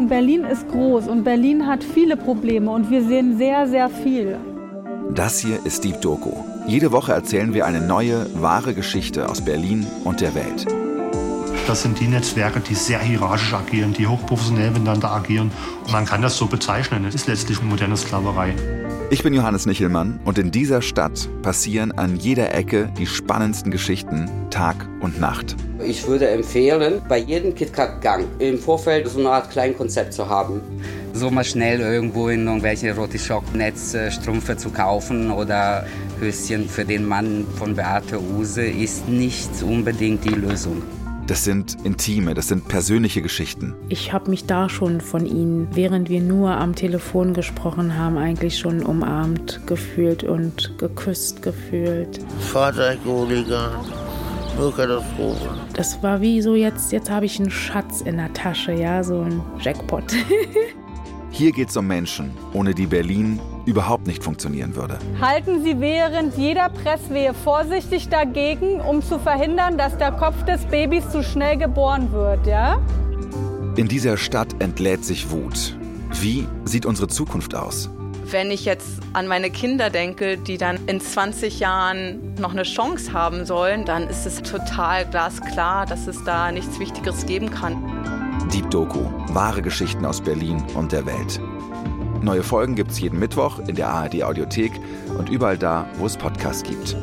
Berlin ist groß und Berlin hat viele Probleme und wir sehen sehr, sehr viel. Das hier ist Deep Doku. Jede Woche erzählen wir eine neue, wahre Geschichte aus Berlin und der Welt. Das sind die Netzwerke, die sehr hierarchisch agieren, die hochprofessionell miteinander agieren. Und man kann das so bezeichnen. Es ist letztlich eine moderne Sklaverei. Ich bin Johannes Nichelmann und in dieser Stadt passieren an jeder Ecke die spannendsten Geschichten Tag und Nacht. Ich würde empfehlen, bei jedem KitKat-Gang im Vorfeld so eine Art Kleinkonzept zu haben. So mal schnell irgendwo in irgendwelche Rotischock-Netzstrümpfe zu kaufen oder Höschen für den Mann von Beate Use ist nicht unbedingt die Lösung. Das sind intime, das sind persönliche Geschichten. Ich habe mich da schon von ihnen, während wir nur am Telefon gesprochen haben, eigentlich schon umarmt gefühlt und geküsst gefühlt. Fahrzeughooligan, nur Katastrophe. Das war wie so jetzt, jetzt habe ich einen Schatz in der Tasche, ja, so ein Jackpot. Hier geht es um Menschen, ohne die Berlin überhaupt nicht funktionieren würde. Halten Sie während jeder Presswehe vorsichtig dagegen, um zu verhindern, dass der Kopf des Babys zu schnell geboren wird, ja? In dieser Stadt entlädt sich Wut. Wie sieht unsere Zukunft aus? Wenn ich jetzt an meine Kinder denke, die dann in 20 Jahren noch eine Chance haben sollen, dann ist es total glasklar, dass es da nichts Wichtigeres geben kann. Deep Doku, wahre Geschichten aus Berlin und der Welt. Neue Folgen gibt es jeden Mittwoch in der ARD Audiothek und überall da, wo es Podcasts gibt.